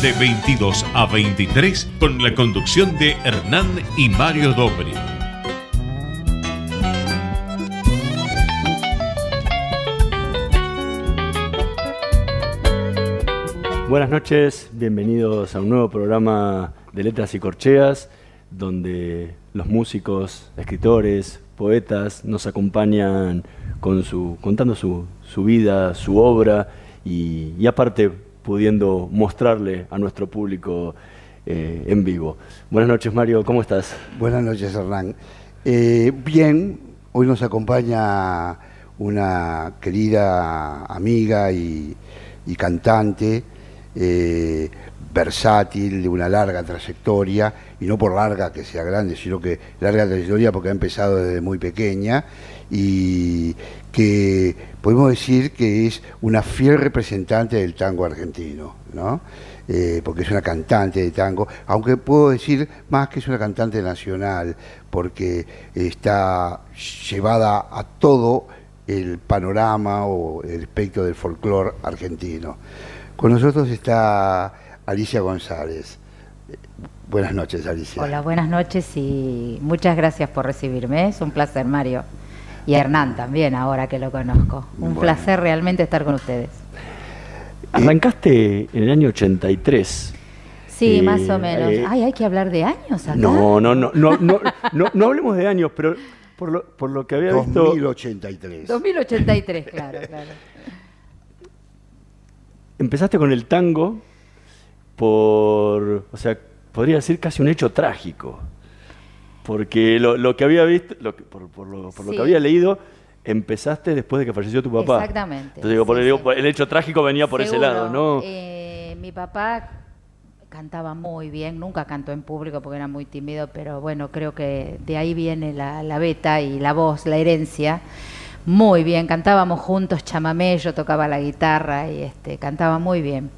de 22 a 23 con la conducción de Hernán y Mario Dobri. Buenas noches, bienvenidos a un nuevo programa de Letras y Corcheas, donde los músicos, escritores, poetas nos acompañan con su, contando su, vida, su obra y aparte pudiendo mostrarle a nuestro público eh, en vivo. Buenas noches, Mario, ¿cómo estás? Buenas noches, Hernán. Eh, bien, hoy nos acompaña una querida amiga y, cantante, eh, versátil, de una larga trayectoria, y no por larga que sea grande, sino que larga trayectoria porque ha empezado desde muy pequeña y que podemos decir que es una fiel representante del tango argentino, ¿no? Eh, porque es una cantante de tango, aunque puedo decir más que es una cantante nacional, porque está llevada a todo el panorama o el espectro del folclore argentino. Con nosotros está Alicia González. Buenas noches, Alicia. Hola, buenas noches y muchas gracias por recibirme. Es un placer, Mario y Hernán también, ahora que lo conozco. Un placer realmente estar con ustedes. Arrancaste en el año 83. Sí, más o menos. Eh, Ay, hay que hablar de años acá. No, no, no, no, no, no, hablemos de años, pero por lo, por lo que había visto. 2083. 2083, claro, claro. Empezaste con el tango por, o sea, podría decir casi un hecho trágico porque lo, que había visto, por, lo, que había leído, empezaste después de que falleció tu papá. Exactamente. Entonces digo, por el, hecho trágico venía por ese lado, ¿no? Eh, mi papá cantaba muy bien, nunca cantó en público porque era muy tímido, pero bueno, creo que de ahí viene la, la beta y la voz, la herencia. Muy bien, cantábamos juntos chamamé, yo tocaba la guitarra y este, cantaba muy bien.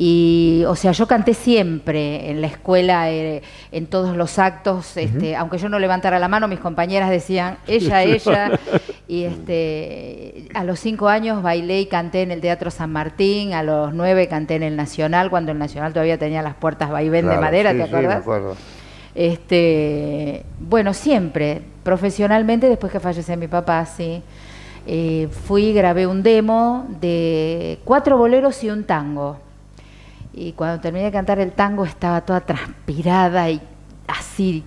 Y, o sea, yo canté siempre en la escuela, eh, en todos los actos, este, aunque yo no levantara la mano, mis compañeras decían, ella, ella. y este, a los cinco años bailé y canté en el Teatro San Martín, a los nueve canté en el Nacional, cuando el Nacional todavía tenía las puertas vaivén de madera, ¿te acuerdas? Sí, me acuerdo. Este, bueno, siempre, profesionalmente, después que falleció mi papá, sí. Eh, fui, grabé un demo de cuatro boleros y un tango y cuando terminé de cantar el tango estaba toda transpirada y así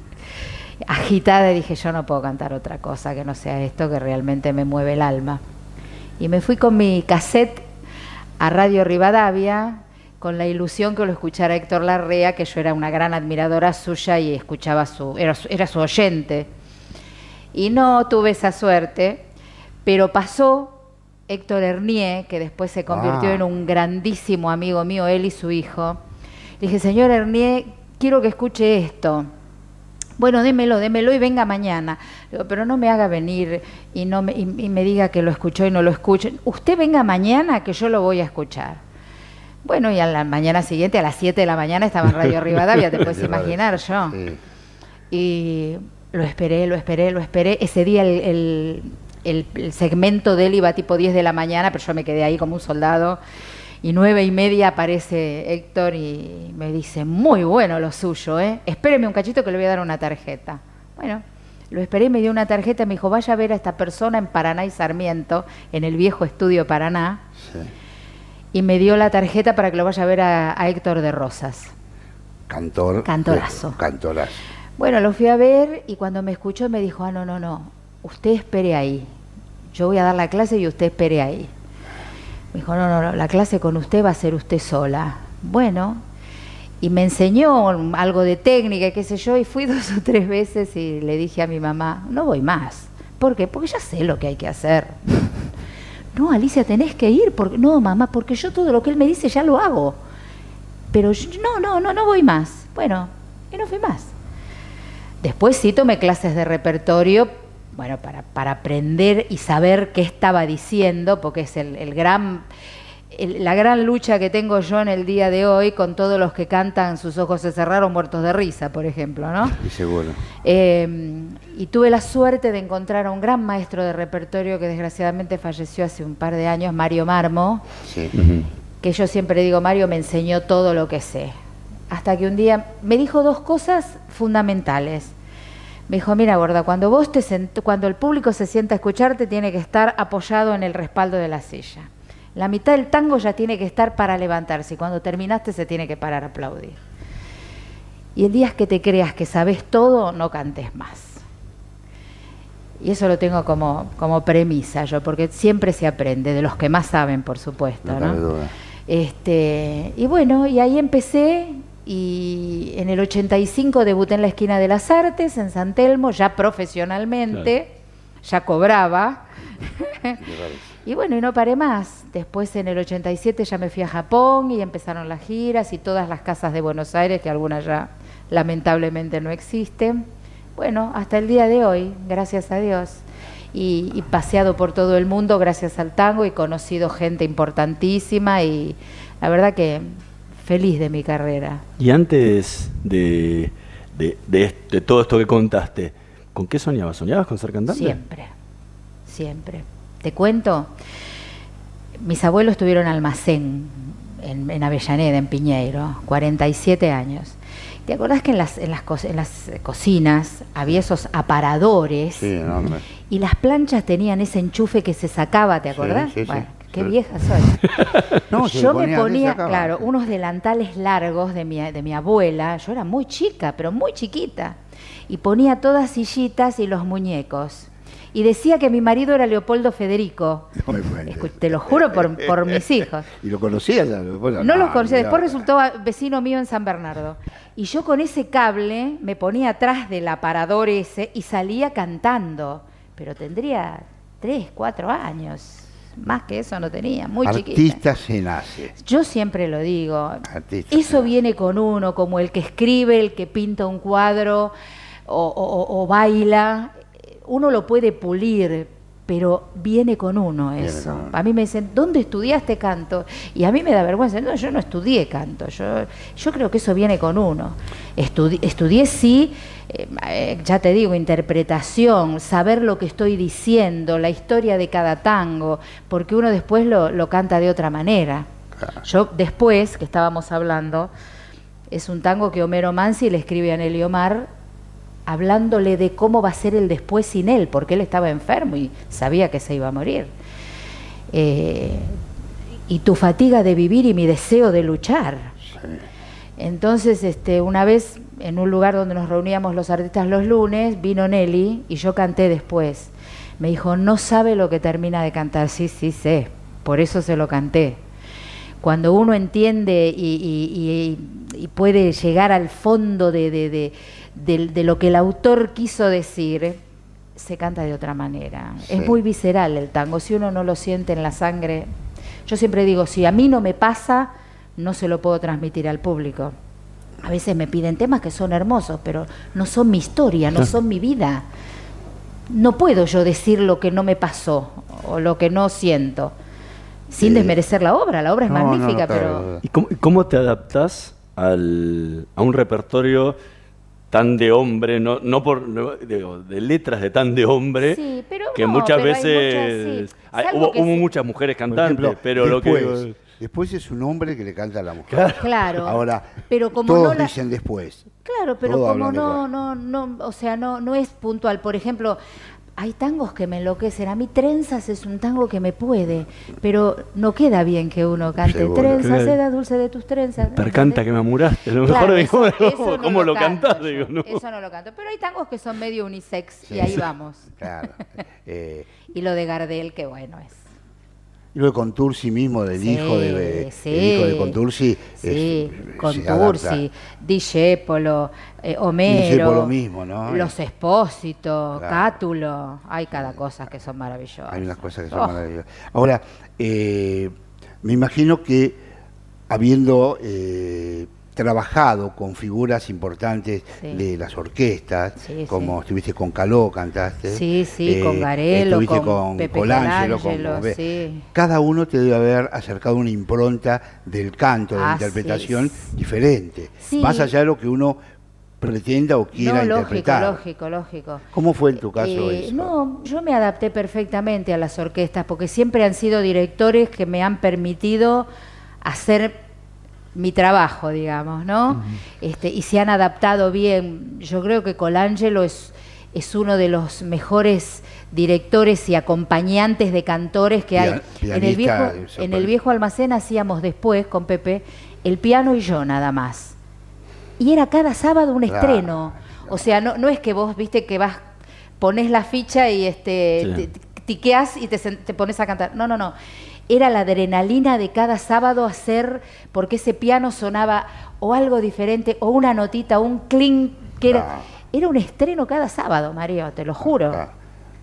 agitada y dije, yo no puedo cantar otra cosa que no sea esto que realmente me mueve el alma. Y me fui con mi cassette a Radio Rivadavia con la ilusión que lo escuchara Héctor Larrea, que yo era una gran admiradora suya y escuchaba su, era, era su oyente. Y no tuve esa suerte, pero pasó Héctor Hernier, que después se convirtió ah. en un grandísimo amigo mío, él y su hijo. Le dije, señor Hernier, quiero que escuche esto. Bueno, démelo, démelo y venga mañana. pero no me haga venir y, no me, y, me diga que lo escuchó y no lo escuche. Usted venga mañana que yo lo voy a escuchar. Bueno, y a la mañana siguiente, a las 7 de la mañana, estaba en Radio Rivadavia, te puedes imaginar yo. Y lo esperé, lo esperé, lo esperé. Ese día el, el, segmento de él iba tipo 10 de la mañana, pero yo me quedé ahí como un soldado. Y nueve y media aparece Héctor y me dice, muy bueno lo suyo, ¿eh? Espéreme un cachito que le voy a dar una tarjeta. Bueno, lo esperé, me dio una tarjeta, me dijo, vaya a ver a esta persona en Paraná y Sarmiento, en el viejo estudio Paraná. Y me dio la tarjeta para que lo vaya a ver a, Héctor de Rosas. Cantor. Cantorazo. Cantorazo. Bueno, lo fui a ver y cuando me escuchó me dijo, ah, no, no, no, usted espere ahí. yo voy a dar la clase y usted espere ahí. Me dijo, no, no, no, la clase con usted va a ser usted sola. Bueno, y me enseñó algo de técnica, qué sé yo, y fui dos o tres veces y le dije a mi mamá, no voy más. ¿Por qué? Porque ya sé lo que hay que hacer. No, Alicia, tenés que ir. Porque, no, mamá, porque yo todo lo que él me dice ya lo hago. Pero no, no, no, no voy más. Bueno, y no fui más. Después sí tomé clases de repertorio, bueno, para, para aprender y saber qué estaba diciendo, porque es el, gran, la gran lucha que tengo yo en el día de hoy con todos los que cantan Sus ojos se cerraron muertos de risa, por ejemplo, ¿no? Y seguro. Eh, y tuve la suerte de encontrar a un gran maestro de repertorio que desgraciadamente falleció hace un par de años, Mario Marmo, que yo siempre digo, Mario me enseñó todo lo que sé hasta que un día me dijo dos cosas fundamentales. Me dijo, mira, gorda, cuando vos te cuando el público se sienta a escucharte, tiene que estar apoyado en el respaldo de la silla. La mitad del tango ya tiene que estar para levantarse y cuando terminaste se tiene que parar a aplaudir. Y el día que te creas que sabes todo, no cantes más. Y eso lo tengo como, como premisa yo, porque siempre se aprende, de los que más saben, por supuesto. ¿no? Este, y bueno, y ahí empecé y en el 85 debuté en la esquina de las artes, en San Telmo, ya profesionalmente, ya cobraba. y bueno, y no paré más. Después en el 87 ya me fui a Japón y empezaron las giras y todas las casas de Buenos Aires, que algunas ya lamentablemente no existen. Bueno, hasta el día de hoy, gracias a Dios. Y, y paseado por todo el mundo gracias al tango y conocido gente importantísima y la verdad que feliz de mi carrera. Y antes de, de, todo esto que contaste, ¿con qué soñabas? ¿Soñabas con ser cantante? Siempre, siempre. Te cuento, mis abuelos tuvieron almacén en, Avellaneda, en Piñeiro, 47 años. ¿Te acordás que en las, en las, en las cocinas había esos aparadores? Sí, y las planchas tenían ese enchufe que se sacaba, ¿te acordás? Sí, Qué vieja soy. yo me ponía, claro, unos delantales largos de mi, de mi abuela. Yo era muy chica, pero muy chiquita. Y ponía todas sillitas y los muñecos. Y decía que mi marido era Leopoldo Federico. te lo juro por, por mis hijos. ¿Y lo conocías? no, lo conocía. Después resultó vecino mío en San Bernardo. Y yo con ese cable me ponía atrás del aparador ese y salía cantando. Pero tendría tres, cuatro años más que eso no tenía, muy Artista se nace. Yo siempre lo digo. eso viene con uno, como el que escribe, el que pinta un cuadro o, baila. Uno lo puede pulir, pero viene con uno eso. A mí me dicen, ¿dónde estudiaste canto? Y a mí me da vergüenza. No, yo no estudié canto. Yo, yo creo que eso viene con uno. estudié sí eh, ya te digo, interpretación, saber lo que estoy diciendo, la historia de cada tango, porque uno después lo, canta de otra manera. Yo después, que estábamos hablando, es un tango que Homero Mansi le escribe a Nelly Omar hablándole de cómo va a ser el después sin él, porque él estaba enfermo y sabía que se iba a morir. Eh, y tu fatiga de vivir y mi deseo de luchar. Entonces, este, una vez en un lugar donde nos reuníamos los artistas los lunes, vino Nelly y yo canté después. Me dijo, no sabe lo que termina de cantar. Sí, sí, sé, por eso se lo canté. Cuando uno entiende y, puede llegar al fondo de, lo que el autor quiso decir, se canta de otra manera. Es muy visceral el tango. Si uno no lo siente en la sangre, yo siempre digo, si a mí no me pasa, no se lo puedo transmitir al público. A veces me piden temas que son hermosos, pero no son mi historia, no son mi vida. No puedo yo decir lo que no me pasó o lo que no siento, sin desmerecer la obra. La obra es magnífica, pero... ¿Y cómo, te adaptas al, a un repertorio tan de hombre, no, no por de, letras de tan de hombre, que muchas veces hubo, muchas mujeres cantantes, pero lo que Después es un hombre que le canta a la mujer. Claro. Ahora, pero como todos dicen después. Claro, pero como no, no, no, o sea, no, no es puntual. Por ejemplo, hay tangos que me enloquecen. A mí trenzas es un tango que me puede, pero no queda bien que uno cante Seguro. trenzas, Claro. seda dulce de tus trenzas. Percanta que me amuraste. Lo Claro, mejor eso- digo, eso no ¿cómo lo, canto cantás? yo, Digo, ¿no? Eso no lo canto. Pero hay tangos que son medio unisex Sí. y ahí vamos. Claro. Eh, Y lo de Gardel, que bueno es. Y lo de Contursi mismo, del Sí, hijo de, sí. el hijo de Contursi. Sí, es- con se adapta. Tursi, Discepolo, eh, Homero. Discépolo mismo, ¿no? Los Expósitos, Claro. Cátulo. Hay cada cosa que son maravillosas. Hay unas cosas que son Oh, maravillosas. Ahora, eh, me imagino que habiendo eh, trabajado con figuras importantes Sí. de las orquestas, Sí, como sí. estuviste con Caló, cantaste. Sí, sí, eh, con Garelo, estuviste con con Pepe Colangelo, con- Colangelo, con- sí. Cada uno te debe haber acercado una impronta del canto, de la Ah, interpretación diferente, más allá de lo que uno pretenda o quiera No, lógico, interpretar. lógico, lógico. ¿Cómo fue en tu caso Eh, eso? No, yo me adapté perfectamente a las orquestas porque siempre han sido directores que me han permitido hacer mi trabajo, digamos, ¿no? este, y se han adaptado bien. Yo creo que Colangelo es, es uno de los mejores directores y acompañantes de cantores que hay. En el, viejo, en el viejo almacén hacíamos después con Pepe el piano y yo nada más. Y era cada sábado un estreno. O sea, no, no es que vos, viste, que vas, pones la ficha y este Sí. te- y te, te pones a cantar. No, no, no. Era la adrenalina de cada sábado hacer, porque ese piano sonaba o algo diferente, o una notita, un clink, que era, era un estreno cada sábado, Mario, te lo juro. Ah,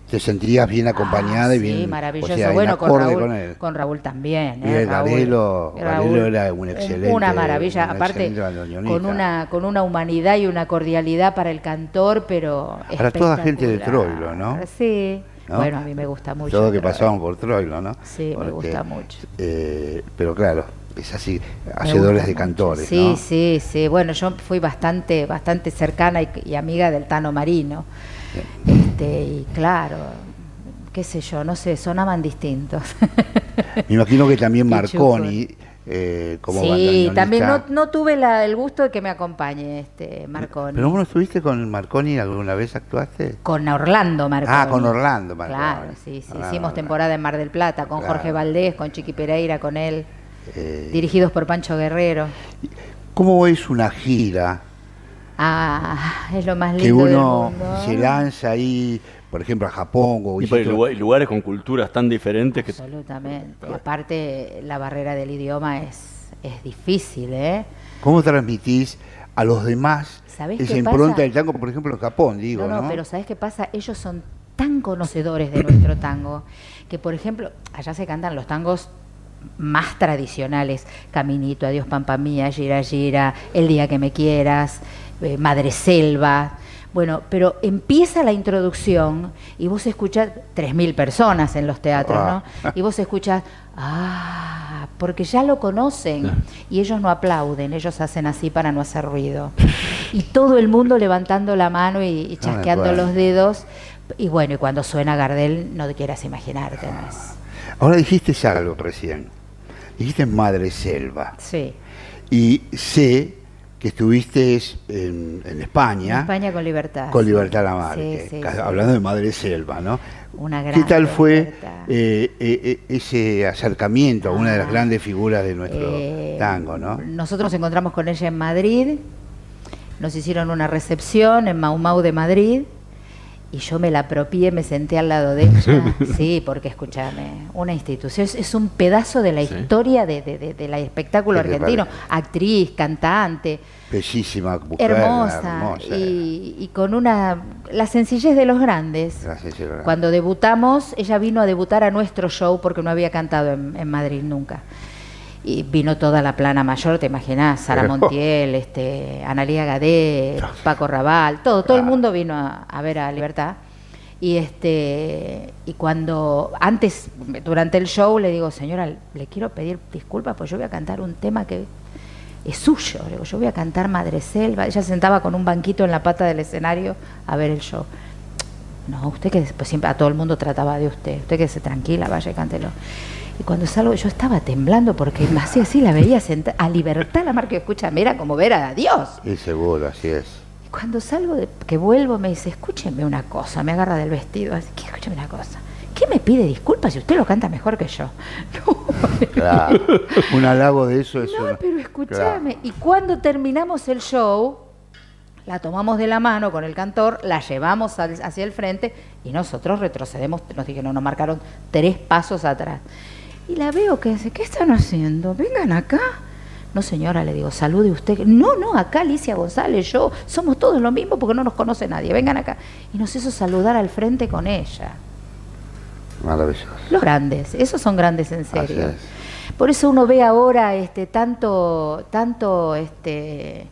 Te sentirías bien acompañada Ah, y bien. Sí, maravilloso. o sea, en bueno, con Raúl, con él. con Raúl también. Y ¿eh? el Raúl- Garelo- Garelo era un excelente- Una maravilla. un Aparte, con una, con una humanidad y una cordialidad para el cantor, pero. Para toda gente de. Troilo, ¿no? Sí. ¿No? Bueno, a mí me gusta mucho. Todo que pasaban por Troilo, ¿no? Sí, me gusta mucho. eh, pero claro, es así, hacedores de cantores, Sí, ¿no? sí, sí. Bueno, yo fui bastante, bastante cercana y, y amiga del Tano Marino. Este, y claro, qué sé yo, no sé, sonaban distintos. Me imagino que también Marconi, eh, como sí, también no, no tuve la- el gusto de que me acompañe este Marconi. ¿Pero vos no estuviste con Marconi alguna vez actuaste? Con Orlando Marconi. Ah, con Orlando Marconi. Claro, sí, sí. Ah, Hicimos temporada en Mar del Plata con Claro. Jorge Valdés, con Chiqui Pereira, con él, Eh, dirigidos por Pancho Guerrero. ¿Cómo es una gira Ah, es lo más lindo que del uno mundo. se lanza ahí, por ejemplo, a Japón o Y lugar- lugares con culturas tan diferentes que Absolutamente. Aparte, la barrera del idioma es, es difícil, ¿eh? ¿Cómo transmitís a los demás ¿Sabés esa impronta pasa? del tango, por ejemplo, en Japón, digo, no, ¿no? no, pero ¿sabes qué pasa? Ellos son tan conocedores de nuestro tango que, por ejemplo, allá se cantan los tangos más tradicionales, Caminito, Adiós Pampa Mía, Gira Gira, El Día que Me Quieras, eh, Madre Selva. Bueno, pero empieza la introducción y vos escuchás 3.000 personas en los teatros, ¿no? Ah. Y vos escuchás, ah, porque ya lo conocen y ellos no aplauden, ellos hacen así para no hacer ruido. Y todo el mundo levantando la mano y, y Ah, chasqueando bueno. los dedos. Y bueno, y cuando suena Gardel, no te quieras imaginarte, ¿no es? Ahora dijiste algo recién. Dijiste Madre Selva. Sí. Y sé que estuviste en, en España, En España con libertad. con. Libertad Lamarque, Sí, sí, hablando de Madre Selva, ¿no? Una ¿Qué gran tal fue eh, eh, eh, ese acercamiento a una de las grandes figuras de nuestro Eh, tango, no? Nosotros nos encontramos con ella en Madrid, nos hicieron una recepción en Mau Mau de Madrid y yo me la apropié, me senté al lado de ella. Sí, porque escúchame, una institución, es, es un pedazo de la Sí. historia de, de- de- del espectáculo ¿Qué te argentino, actriz, cantante. Bellísima mujer, hermosa, hermosa. Y, y con una la sencillez de los grandes. Gracias, señora. Cuando debutamos, ella vino a debutar a nuestro show porque no había cantado en, en Madrid nunca. Y vino toda la plana mayor, te imaginás, Sara Pero- Montiel, este, Analía Gadé, Paco Raval, todo, todo el mundo vino a, a ver a Libertad. Y este y cuando antes durante el show le digo, "Señora, le quiero pedir disculpas pues yo voy a cantar un tema que es suyo. Le digo, yo voy a cantar Madre Selva. Ella se sentaba con un banquito en la pata del escenario a ver el show. No, usted que pues siempre a todo el mundo trataba de usted. Usted que se tranquila, vaya y cántelo. Y cuando salgo, yo estaba temblando porque me hacía así, la veía sentada a libertad la marca. Escúchame, era como ver a Dios. Y seguro, así es. Y cuando salgo, de, que vuelvo, me dice, escúcheme una cosa, me agarra del vestido, así que escúcheme una cosa. ¿Qué me pide disculpas si usted lo canta mejor que yo? No, Claro. Un halago de eso es no, una- pero escúchame. Y cuando terminamos el show, la tomamos de la mano con el cantor, la llevamos al- hacia el frente y nosotros retrocedemos, nos dijeron, nos marcaron tres pasos atrás. Y la veo que dice, ¿qué están haciendo? Vengan acá. No, señora, le digo, salude usted. No, no, acá Alicia González, yo, somos todos lo mismo porque no nos conoce nadie. Vengan acá. Y nos hizo saludar al frente con ella. Maravilloso. Los grandes, esos son grandes en serio. Así Por eso uno ve ahora este tanto, tanto este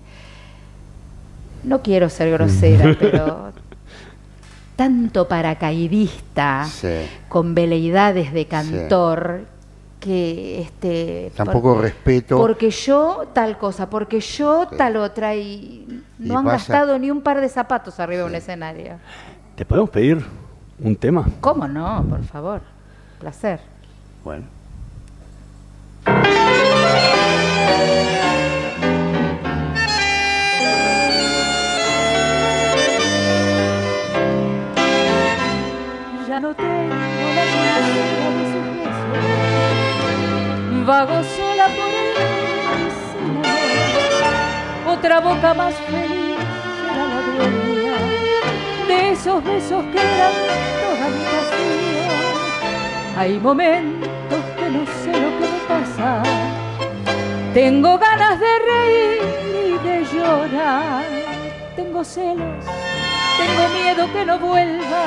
no quiero ser grosera, pero tanto paracaidista Sí. con veleidades de cantor que este Tampoco respeto. porque yo tal cosa, porque yo tal otra y no Y han pasa- gastado ni un par de zapatos arriba de un escenario. ¿Te podemos pedir un tema? ¿Cómo no? Por favor. Placer. Bueno. Ya no tengo Vago sola por el amor. Otra boca más feliz será la dueña de esos besos que eran toda mi pasión. Hay momentos que no sé lo que me pasa. Tengo ganas de reír y de llorar. Tengo celos, tengo miedo que no vuelva.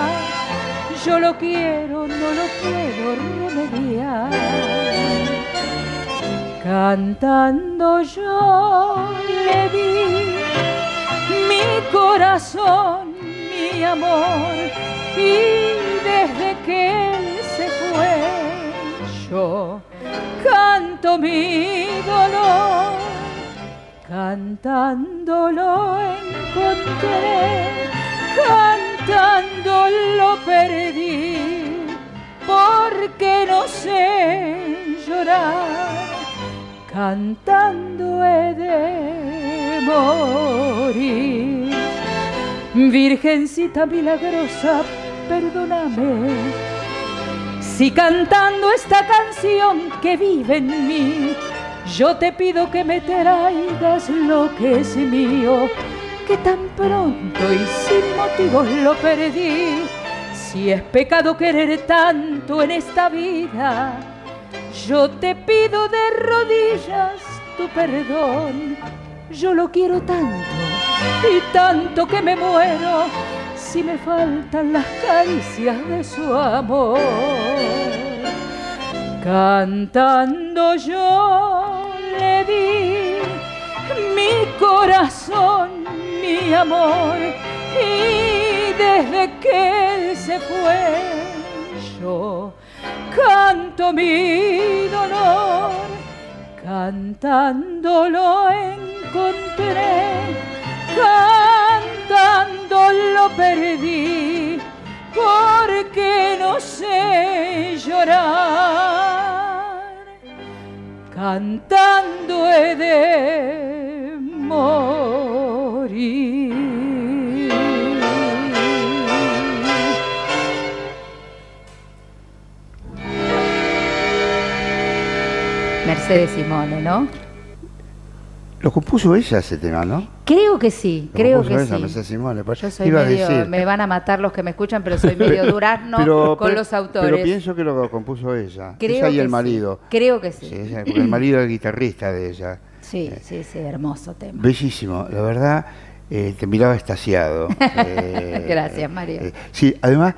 Yo lo quiero, no lo puedo remediar. Cantando yo le di mi corazón, mi amor, y desde que él se fue, yo canto mi dolor, cantándolo encontré, cantando lo perdí, porque no sé llorar, cantando he de morir. Virgencita milagrosa, perdóname. Si cantando esta canción que vive en mí, yo te pido que me traigas lo que es mío, que tan pronto y sin motivos lo perdí. Si es pecado querer tanto en esta vida, yo te pido de rodillas tu perdón. Yo lo quiero tanto y tanto que me muero si me faltan las caricias de su amor. Cantando yo le di mi corazón, mi amor, y desde que él se fue, yo canto mi dolor, cantando lo encontré, cantando lo perdí, porque no sé llorar, cantando he de morir. Mercedes Simone, ¿no? Lo compuso ella ese tema, ¿no? Creo que sí, Lo creo que ella, sí. Simone. Yo soy iba a medio, decir. me van a matar los que me escuchan, pero soy medio durazno Pero- con pero- los autores. Pero pienso que lo compuso ella. Creo ella y el sí. marido. Creo que sí. Sí, ella- porque el marido era el guitarrista de ella. Sí, sí, sí, hermoso tema. Bellísimo, la verdad, eh, te miraba estasiado. Eh, Gracias, Mario. eh, sí, además,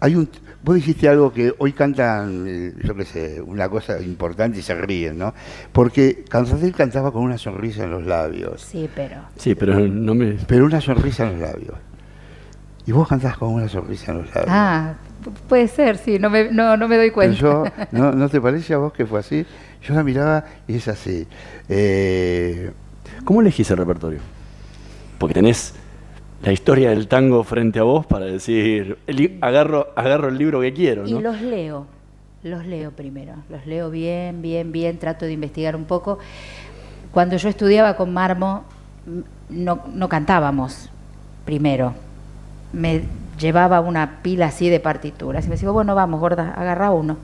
hay un. Vos dijiste algo que hoy cantan, eh, yo qué sé, una cosa importante y se ríen, ¿no? Porque Cansadel cantaba con una sonrisa en los labios, Sí, pero Sí, pero no me... pero una sonrisa en los labios. Y vos cantás con una sonrisa en los labios. ah, pu- puede ser, sí, no me, no, no me doy cuenta. yo, ¿no, ¿no te parece a vos que fue así? Yo la miraba y es así. Eh, ¿Cómo elegís el repertorio? Porque tenés la historia del tango frente a vos para decir, agarro, agarro el libro que quiero, Y los leo, los leo primero, los leo bien, bien, bien, trato de investigar un poco. Cuando yo estudiaba con Marmo, no, no cantábamos primero. Me llevaba una pila así de partituras y me decía, bueno, vamos, gorda, agarra uno.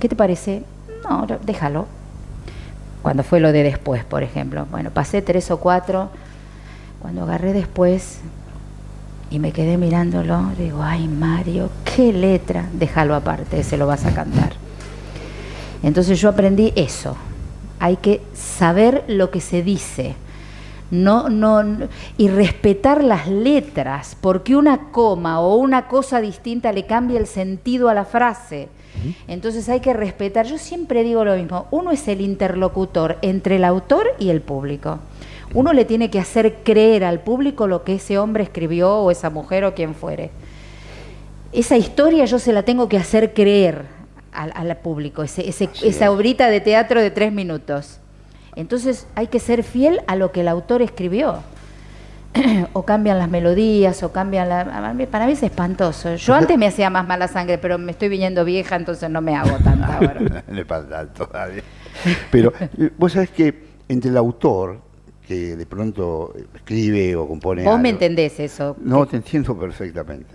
¿Qué te parece? No, déjalo. Cuando fue lo de después, por ejemplo. Bueno, pasé tres o cuatro. Cuando agarré después y me quedé mirándolo, digo, ay Mario, qué letra, déjalo aparte, se lo vas a cantar. Entonces yo aprendí eso. Hay que saber lo que se dice no, no, y respetar las letras, porque una coma o una cosa distinta le cambia el sentido a la frase. Entonces hay que respetar, yo siempre digo lo mismo, uno es el interlocutor entre el autor y el público. Uno le tiene que hacer creer al público lo que ese hombre escribió o esa mujer o quien fuere. Esa historia yo se la tengo que hacer creer al, público, ese, esa obrita de teatro de tres minutos. Entonces hay que ser fiel a lo que el autor escribió. o cambian las melodías, o cambian la... Para mí es espantoso. Yo antes me hacía más mala sangre, pero me estoy viniendo vieja, entonces no me hago tanta ahora. Le todavía. Pero eh, vos sabés que entre el autor, que de pronto escribe o compone Vos me entendés eso. No, te entiendo perfectamente.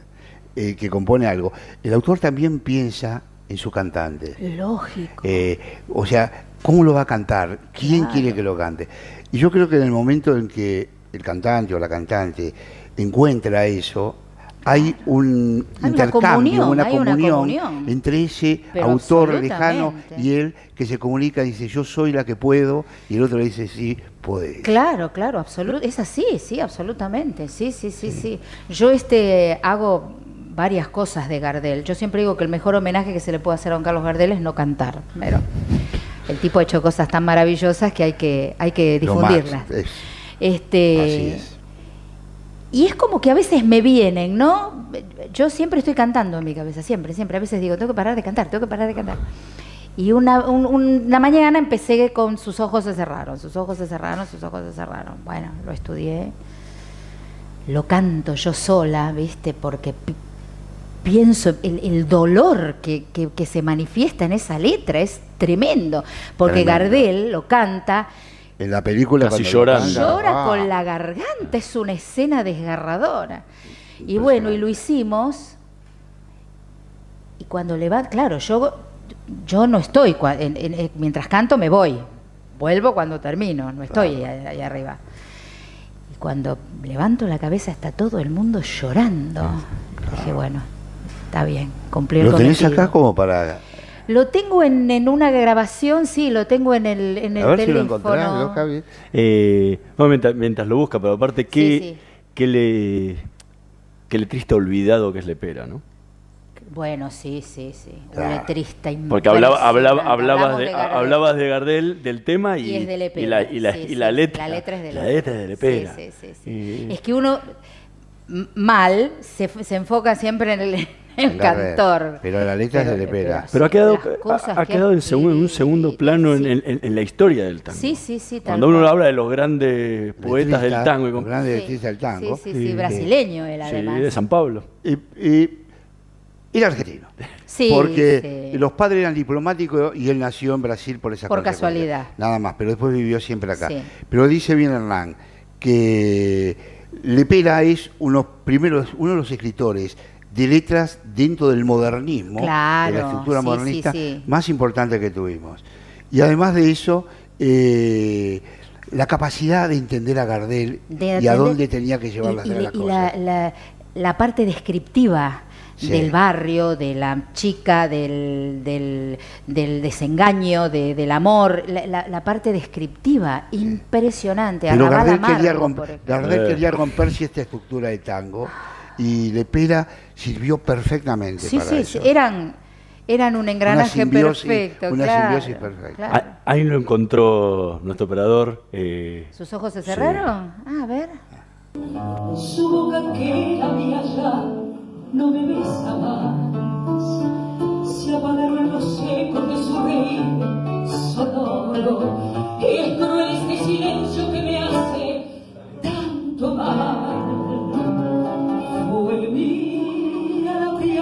Eh, que compone algo. El autor también piensa en su cantante. Lógico. Eh, o sea, ¿Cómo lo va a cantar? ¿Quién quiere que lo cante? Y yo creo que en el momento en que el cantante o la cantante encuentra eso, hay un intercambio, una, comunión, entre ese autor lejano y él que se comunica y dice yo soy la que puedo y el otro le dice sí Claro, claro, absolutamente, es así, sí, absolutamente, sí, sí, sí, sí. Yo este hago varias cosas de Gardel. Yo siempre digo que el mejor homenaje que se le puede hacer a don Carlos Gardel es no cantar, pero el tipo ha hecho cosas tan maravillosas que hay que, hay que difundirlas. este, Y es como que a veces me vienen, ¿no? Yo siempre estoy cantando en mi cabeza, siempre, siempre. A veces digo, tengo que parar de cantar, tengo que parar de cantar. Y una, una mañana empecé con sus ojos se cerraron, sus ojos se cerraron, sus ojos se cerraron. Bueno, lo estudié, lo canto yo sola, ¿viste? Porque pienso, el, dolor que, se manifiesta en esa letra es tremendo, porque Gardel lo canta. En la película casi llora. Llora con ah. la garganta, es una escena desgarradora. Y bueno, y lo hicimos. Y cuando le va, claro, yo, yo no estoy, mientras canto me voy, vuelvo cuando termino, no estoy ahí, arriba. Y cuando levanto la cabeza está todo el mundo llorando. Dije, bueno, Está bien, cumplió ¿Lo tenés acá como para...? Lo tengo en, en, una grabación, sí, lo tengo en el, en el a ver teléfono. Si lo Javi. Eh, mientras, lo busca, pero aparte, ¿qué, ¿qué, le, qué letrista olvidado que es Lepera, no? Bueno, sí, sí, sí. Un letrista Porque hablaba, hablaba, hablabas, de, hablabas de Gardel, del tema y, y, y la, y, la, y la letra. La letra es de Lepera. La letra es de Lepera. Sí, sí, sí. Es que uno mal se, se enfoca siempre en el el cantor. Pero la letra es de Lepera. Pero ha quedado, ha, quedado en, un segundo plano en, la historia del tango. Sí, sí, sí. Cuando uno habla de los grandes poetas del tango. Los grandes del tango. Sí, sí, sí, brasileño él además. Sí, de San Pablo. Y, y era argentino. Sí, porque los padres eran diplomáticos y él nació en Brasil por esa Por casualidad. Nada más, pero después vivió siempre acá. Pero dice bien Hernán que Lepera es uno, primeros, uno de los escritores de letras dentro del modernismo, de la estructura modernista más importante que tuvimos. Y además de eso, eh, la capacidad de entender a Gardel y a dónde tenía que llevar y, las cosas. La, parte descriptiva del barrio, de la chica, del, del, desengaño, del amor, la, parte descriptiva, impresionante. Pero Gardel, quería, Gardel quería romperse esta estructura de tango y Lepera sirvió perfectamente sí, para sí, eso. Eran, eran un engranaje perfecto. Una claro, simbiosis perfecta. Ahí lo encontró nuestro operador. Eh, ¿Sus ojos se cerraron? Ah, a ver. Su boca no me besa más. Se apagaron los ecos de su reír sonoro. Y es cruel este silencio que me hace tanto mal.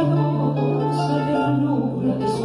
más pudo la muerte. Como me duele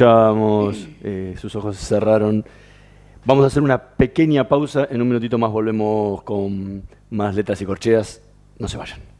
Escuchábamos, eh, sus ojos se cerraron. Vamos a hacer una pequeña pausa. En un minutito más volvemos con más letras y corcheas. No se vayan.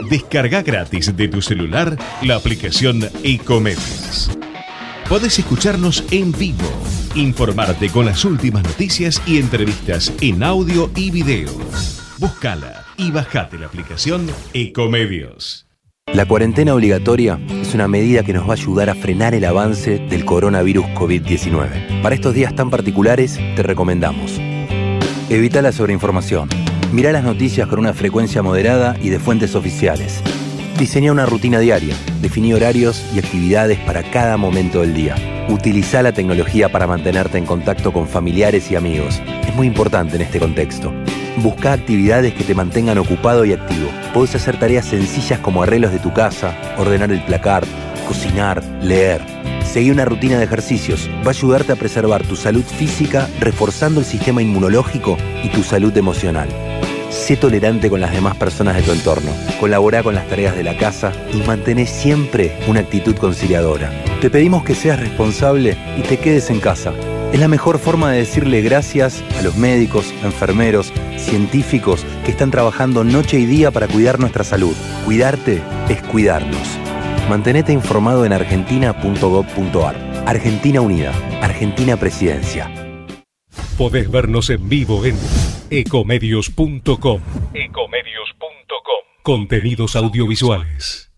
Descarga gratis de tu celular la aplicación Ecomedios. Podés escucharnos en vivo, informarte con las últimas noticias y entrevistas en audio y video. Búscala y bajate la aplicación Ecomedios. La cuarentena obligatoria es una medida que nos va a ayudar a frenar el avance del coronavirus COVID-19. Para estos días tan particulares, te recomendamos. Evita la sobreinformación. Mira las noticias con una frecuencia moderada y de fuentes oficiales. Diseña una rutina diaria. Definí horarios y actividades para cada momento del día. Utiliza la tecnología para mantenerte en contacto con familiares y amigos. Es muy importante en este contexto. Busca actividades que te mantengan ocupado y activo. Podés hacer tareas sencillas como arreglos de tu casa, ordenar el placar, cocinar, leer. Seguí una rutina de ejercicios. Va a ayudarte a preservar tu salud física, reforzando el sistema inmunológico y tu salud emocional. Sé tolerante con las demás personas de tu entorno. Colabora con las tareas de la casa y mantén siempre una actitud conciliadora. Te pedimos que seas responsable y te quedes en casa. Es la mejor forma de decirle gracias a los médicos, enfermeros, científicos que están trabajando noche y día para cuidar nuestra salud. Cuidarte es cuidarnos. Mantenete informado en argentina.gov.ar. Argentina Unida. Argentina Presidencia. Podés vernos en vivo en ecomedios.com. Ecomedios.com. Contenidos audiovisuales.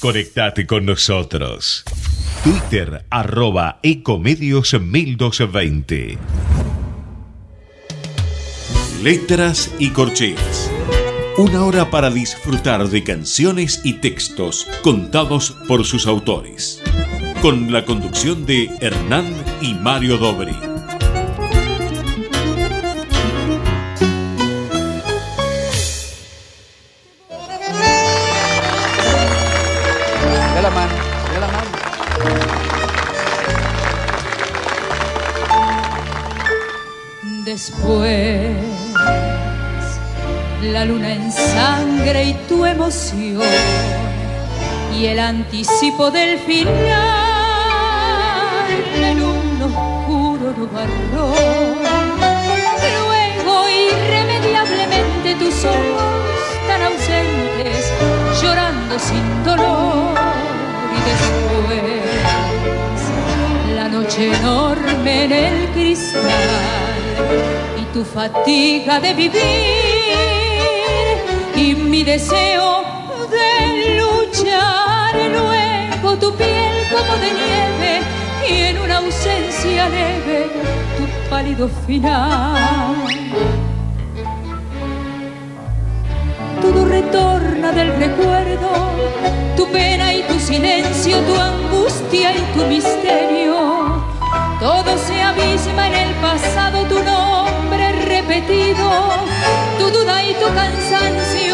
Conectate con nosotros. Twitter arroba Ecomedios 1220. Letras y corcheas. Una hora para disfrutar de canciones y textos contados por sus autores. Con la conducción de Hernán y Mario Dobri. Después la luna en sangre y tu emoción y el anticipo del final en un oscuro nubarrón. Luego, irremediablemente, tus ojos tan ausentes, llorando sin dolor y después la noche enorme en el cristal y tu fatiga de vivir y mi deseo de luchar luego tu piel como de nieve y en una ausencia leve tu pálido final todo retorna del recuerdo, tu pena y tu silencio, tu angustia y tu misterio. Todo se abisma en el pasado, tu nombre repetido, tu duda y tu cansancio.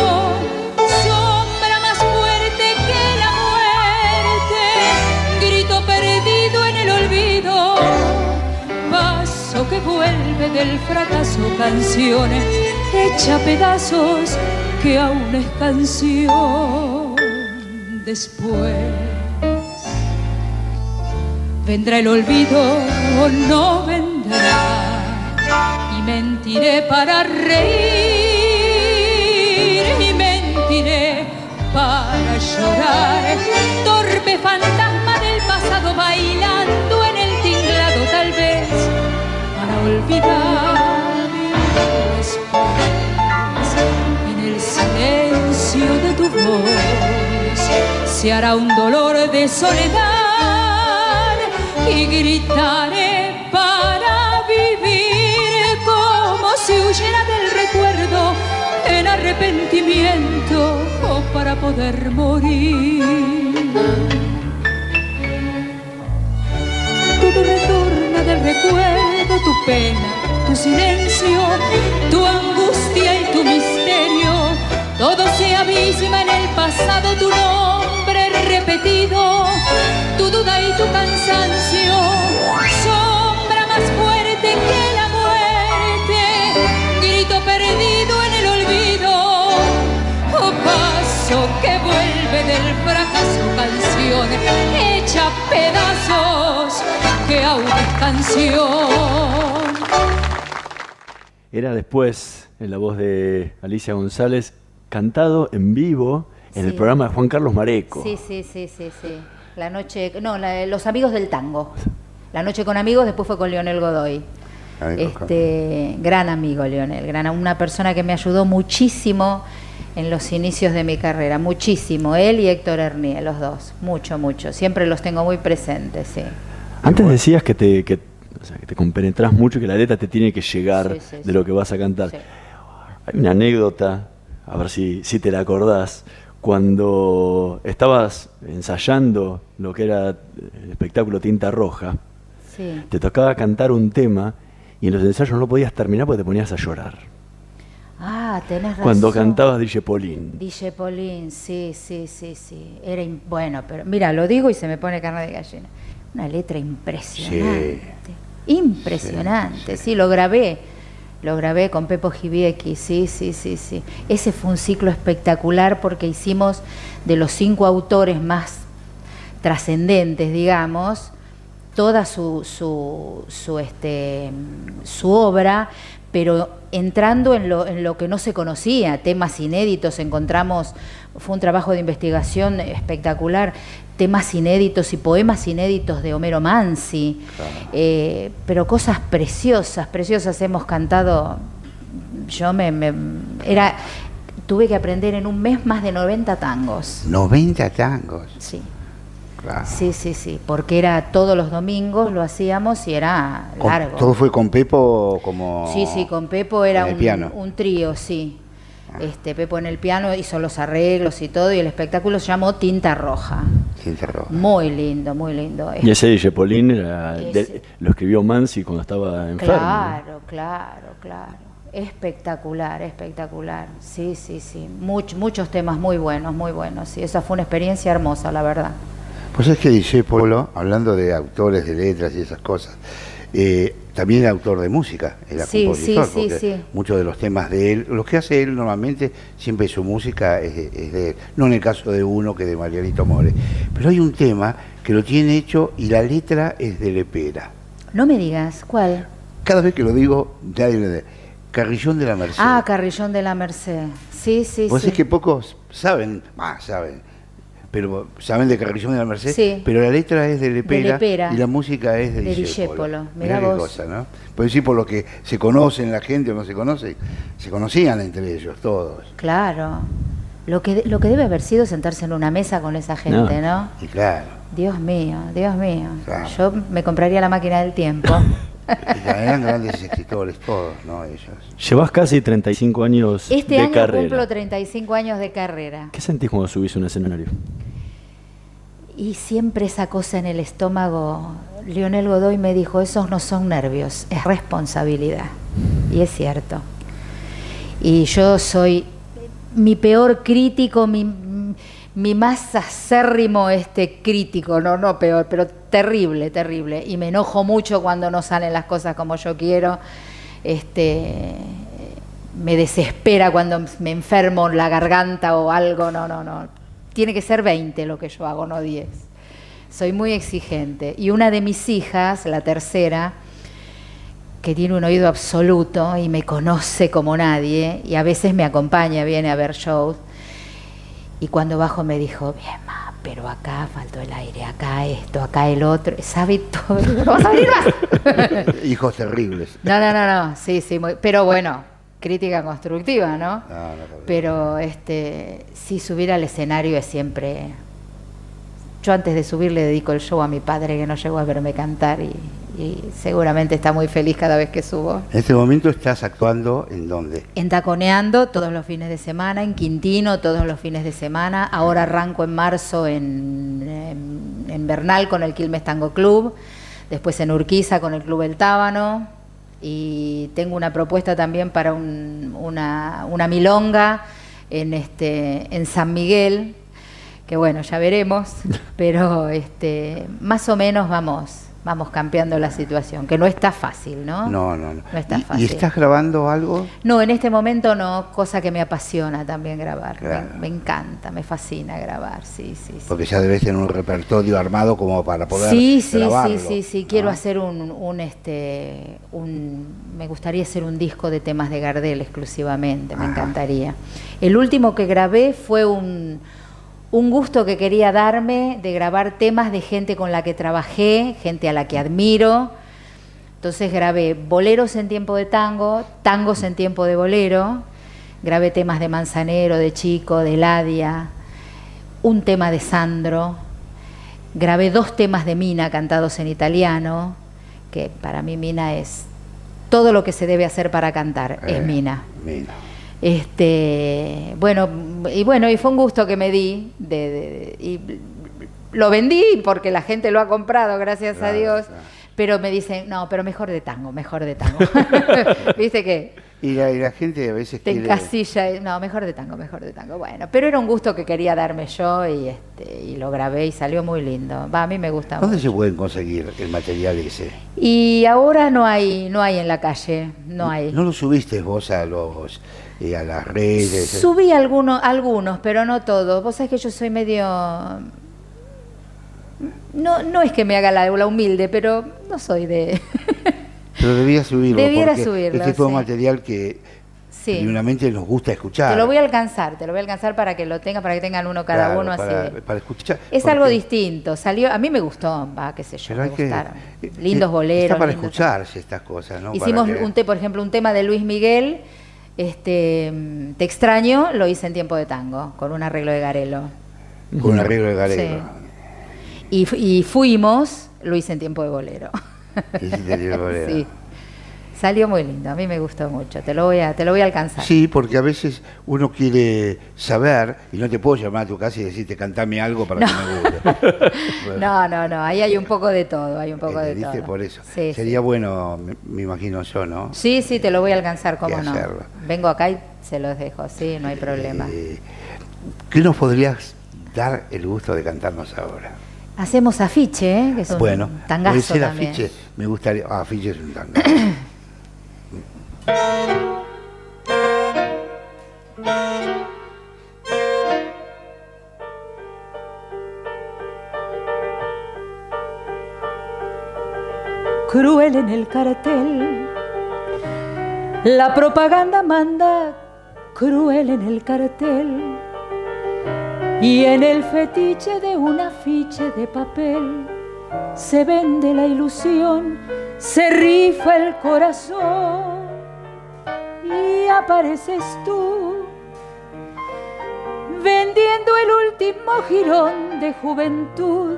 Olvido paso que vuelve del fracaso, canciones hecha pedazos que aún es canción. Después vendrá el olvido o no vendrá y mentiré para reír y mentiré para llorar. Torpe fantasma del pasado bailando se hará un dolor de soledad y gritaré para vivir como si huyera del recuerdo en arrepentimiento o para poder morir. Del recuerdo, tu pena, tu silencio, tu angustia y tu misterio. Todo se abisma en el pasado, tu nombre repetido, tu duda y tu cansancio. Sombra más fuerte que la muerte, grito perdido en el olvido. Oh, paso que vuelve del fracaso, canción hecha pedazos que aún es canción. Era después, en la voz de Alicia González, cantado en vivo en el programa de Juan Carlos Mareco. Sí, sí, sí, sí, sí. La noche, no, la- los amigos del tango. La noche con amigos, después fue con Leonel Godoy. Ay, Este, gran amigo Leonel, gran, una persona que me ayudó muchísimo en los inicios de mi carrera, muchísimo. Él y Héctor Hernier, los dos, mucho, mucho. Siempre los tengo muy presentes, sí. Antes decías que te, que, o sea, que te compenetrás mucho, que la letra te tiene que llegar Sí, sí, de sí. lo que vas a cantar. Sí. Hay una anécdota, a ver si, si te la acordás, cuando estabas ensayando lo que era el espectáculo Tinta Roja, Sí. te tocaba cantar un tema y en los ensayos no lo podías terminar porque te ponías a llorar. Ah, tenés razón. Cuando cantabas DJ Polín. DJ Polín, sí, sí, sí, sí. Era im- bueno, pero mira, lo digo y se me pone carne de gallina. Una letra impresionante. Impresionante, sí. lo grabé. Lo grabé con Pepo Giviecki, sí, sí, sí, sí. Ese fue un ciclo espectacular porque hicimos de los cinco autores más trascendentes, digamos, toda su, su, su, este, su obra, pero entrando en lo, en lo que no se conocía, temas inéditos, encontramos, fue un trabajo de investigación espectacular, temas inéditos y poemas inéditos de Homero Mansi, eh, pero cosas preciosas, preciosas hemos cantado, yo me, me- era, tuve que aprender en un mes más de 90 tangos, 90 tangos. sí. Claro. Sí, sí, sí, porque era todos los domingos lo hacíamos y era largo. ¿Todo fue con Pepo como...? Sí, sí, con Pepo era un, piano? un trío, sí. Este, Pepo en el piano hizo los arreglos y todo, y el espectáculo se llamó Tinta Roja. Tinta Roja. Muy lindo, muy lindo. Y ese de- Ese. lo escribió Mansi cuando estaba enfermo. Claro, claro, claro. Espectacular, espectacular. Sí, sí, sí. Much- muchos temas muy buenos, muy buenos. Sí, esa fue una experiencia hermosa, la verdad. Pues es que DJ Polo, hablando de autores de letras y esas cosas, Eh, también es autor de música, era Sí, compositor, sí, sí, porque sí. muchos de los temas de él, los que hace él normalmente, siempre su música es, de- es de él. No en el caso de uno que de Marianito More. Pero hay un tema que lo tiene hecho y la letra es de Lepera. No me digas, ¿cuál? Cada vez que lo digo, nadie de Carrillón de la Merced. Ah, Carrillón de la Merced. Sí, sí, Vos sí. es que pocos saben, más saben, pero saben de Carrillón de la Merced, Sí. pero la letra es de Lepera, Lepera. y la música es de, De Discépolo. Discépolo. Mirá Mirá qué vos. cosa, ¿no? Puedo decir por lo que se conocen la gente o no se conoce, se conocían entre ellos todos. Claro. Lo que, lo que debe haber sido sentarse en una mesa con esa gente, ¿no? Y claro, Dios mío, Dios mío. Claro. Yo me compraría la máquina del tiempo. y eran grandes escritores todos, ¿no? Ellos. Llevas casi 35 años Este de año carrera. cumplo 35 años de carrera. ¿Qué sentís cuando subís un escenario? Y siempre esa cosa en el estómago, Lionel Godoy me dijo, esos no son nervios, es responsabilidad. Y es cierto. Y yo soy mi peor crítico, mi, mi más acérrimo este crítico, no, no peor, pero terrible, terrible. Y me enojo mucho cuando no salen las cosas como yo quiero. Este, me desespera cuando me enfermo la garganta o algo, no, no, no. Tiene que ser 20 lo que yo hago, no 10. Soy muy exigente. Y una de mis hijas, la tercera, que tiene un oído absoluto y me conoce como nadie, y a veces me acompaña, viene a ver shows, y cuando bajo me dijo, bien, ma, pero acá faltó el aire, acá esto, acá el otro, sabe todo, no vas a venir más. Hijos terribles. No, no, no, no, sí, sí, muy- pero bueno, crítica constructiva, ¿no? No, no, no. Pero este, sí, subir al escenario es siempre. Yo antes de subir le dedico el show a mi padre que no llegó a verme cantar y, y seguramente está muy feliz cada vez que subo. En este momento estás actuando en dónde? En Taconeando todos los fines de semana, en Quintino todos los fines de semana. Ahora arranco en marzo en, en- en Bernal con el Quilmes Tango Club, después en Urquiza con el Club El Tábano. Y tengo una propuesta también para un- una, una milonga en, este, en San Miguel, que bueno, ya veremos, pero este, más o menos vamos, vamos cambiando la situación, que no está fácil, ¿no? No, no, no. No está ¿Y- fácil. ¿Y estás grabando algo? No, en este momento no, cosa que me apasiona también grabar. Claro. Me, me encanta, me fascina grabar, sí, sí. sí. Porque ya debes tener un repertorio armado como para poder Sí, sí, grabarlo. sí, sí, sí. ¿no? Quiero hacer un, un, este, un, me gustaría hacer un disco de temas de Gardel exclusivamente, me Ajá. encantaría. El último que grabé fue un, un gusto que quería darme de grabar temas de gente con la que trabajé, gente a la que admiro. Entonces grabé boleros en tiempo de tango, tangos en tiempo de bolero, grabé temas de Manzanero, de Chico, de Ladia, un tema de Sandro, grabé dos temas de Mina cantados en italiano, que para mí Mina es todo lo que se debe hacer para cantar, Eh, es Mina. Mina. Este, bueno, y bueno, y fue un gusto que me di de, de- y lo vendí porque la gente lo ha comprado, gracias a Dios. claro. Pero me dicen, no, pero mejor de tango, mejor de tango. Viste que Y la, y la gente a veces te quiere... encasilla, no, mejor de tango, mejor de tango. Bueno, pero era un gusto que quería darme yo y este y lo grabé y salió muy lindo. Va, a mí me gusta ¿Dónde mucho. se pueden conseguir el material ese? Y ahora no hay no hay en la calle, no hay. ¿No lo subiste vos a los eh, a las redes? Subí algunos, algunos, pero no todos. Vos sabés que yo soy medio... No, no es que me haga la, la humilde, pero no soy de... Pero debías subirlo. Debiera subirlo, Este fue un sí. material que sí. genuinamente nos gusta escuchar. Te lo voy a alcanzar, te lo voy a alcanzar para que lo tenga, para que tengan uno cada Claro, uno para, así. de- para escuchar. Es algo distinto, salió, a mí me gustó, va, qué sé yo, Pero me que, gustaron. eh, Lindos eh, boleros. Está para lindos- escucharse estas cosas, ¿no? Hicimos Para que- un te, por ejemplo, un tema de Luis Miguel, este, mm, Te extraño, lo hice en tiempo de tango, con un arreglo de Garelo. Con un arreglo de Galego. Y, fu- y fuimos, lo hice en tiempo de bolero. El bolero. sí. Salió muy lindo, a mí me gustó mucho, te lo voy a, te lo voy a alcanzar. Sí, porque a veces uno quiere saber y no te puedo llamar a tu casa y decirte cantame algo para que me guste. No, no, no, ahí hay un poco de todo, hay un poco de ¿Entendiste? todo. Por eso. Sí, Sería sí. bueno, me, me imagino yo, ¿no? Sí, sí, te lo voy a alcanzar, cómo no. hacerlo. Vengo acá y se los dejo, sí, no hay problema. Eh, ¿Qué nos podrías dar el gusto de cantarnos ahora? Hacemos afiche, ¿eh? que es un Bueno, tangazo puede ser también. afiche. Me gustaría. Ah, afiche es un tangazo. cruel en el cartel. La propaganda manda cruel en el cartel. Y en el fetiche de un afiche de papel se vende la ilusión, se rifa el corazón y apareces tú vendiendo el último jirón de juventud,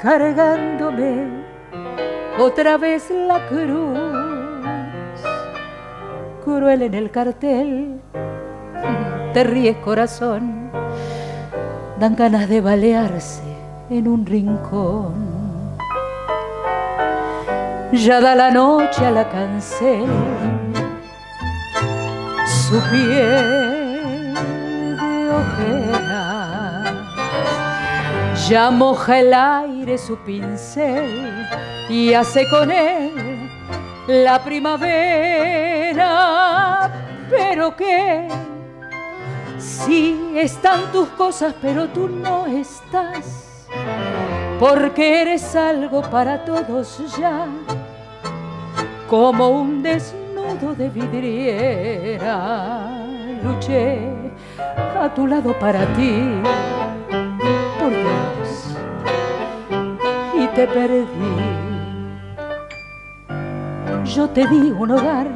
cargándome otra vez la cruz, cruel en el cartel, te ríes corazón, dan ganas de balearse en un rincón. Ya da la noche a la cancel, su piel de ojera ya moja el aire su pincel y hace con él la primavera. Pero que si están tus cosas, pero tú no estás, porque eres algo para todos ya, como un desnudo de vidriera. Luché a tu lado para ti por Dios y te perdí. Yo te di un hogar,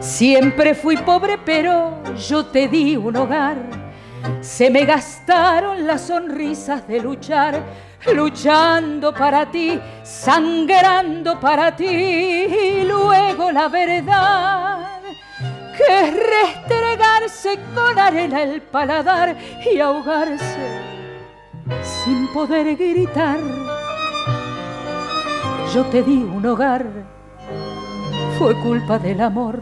siempre fui pobre, pero yo te di un hogar. Se me gastaron las sonrisas de luchar, luchando para ti, sangrando para ti, y luego la verdad que es restregarse con arena el paladar y ahogarse sin poder gritar. Yo te di un hogar, fue culpa del amor.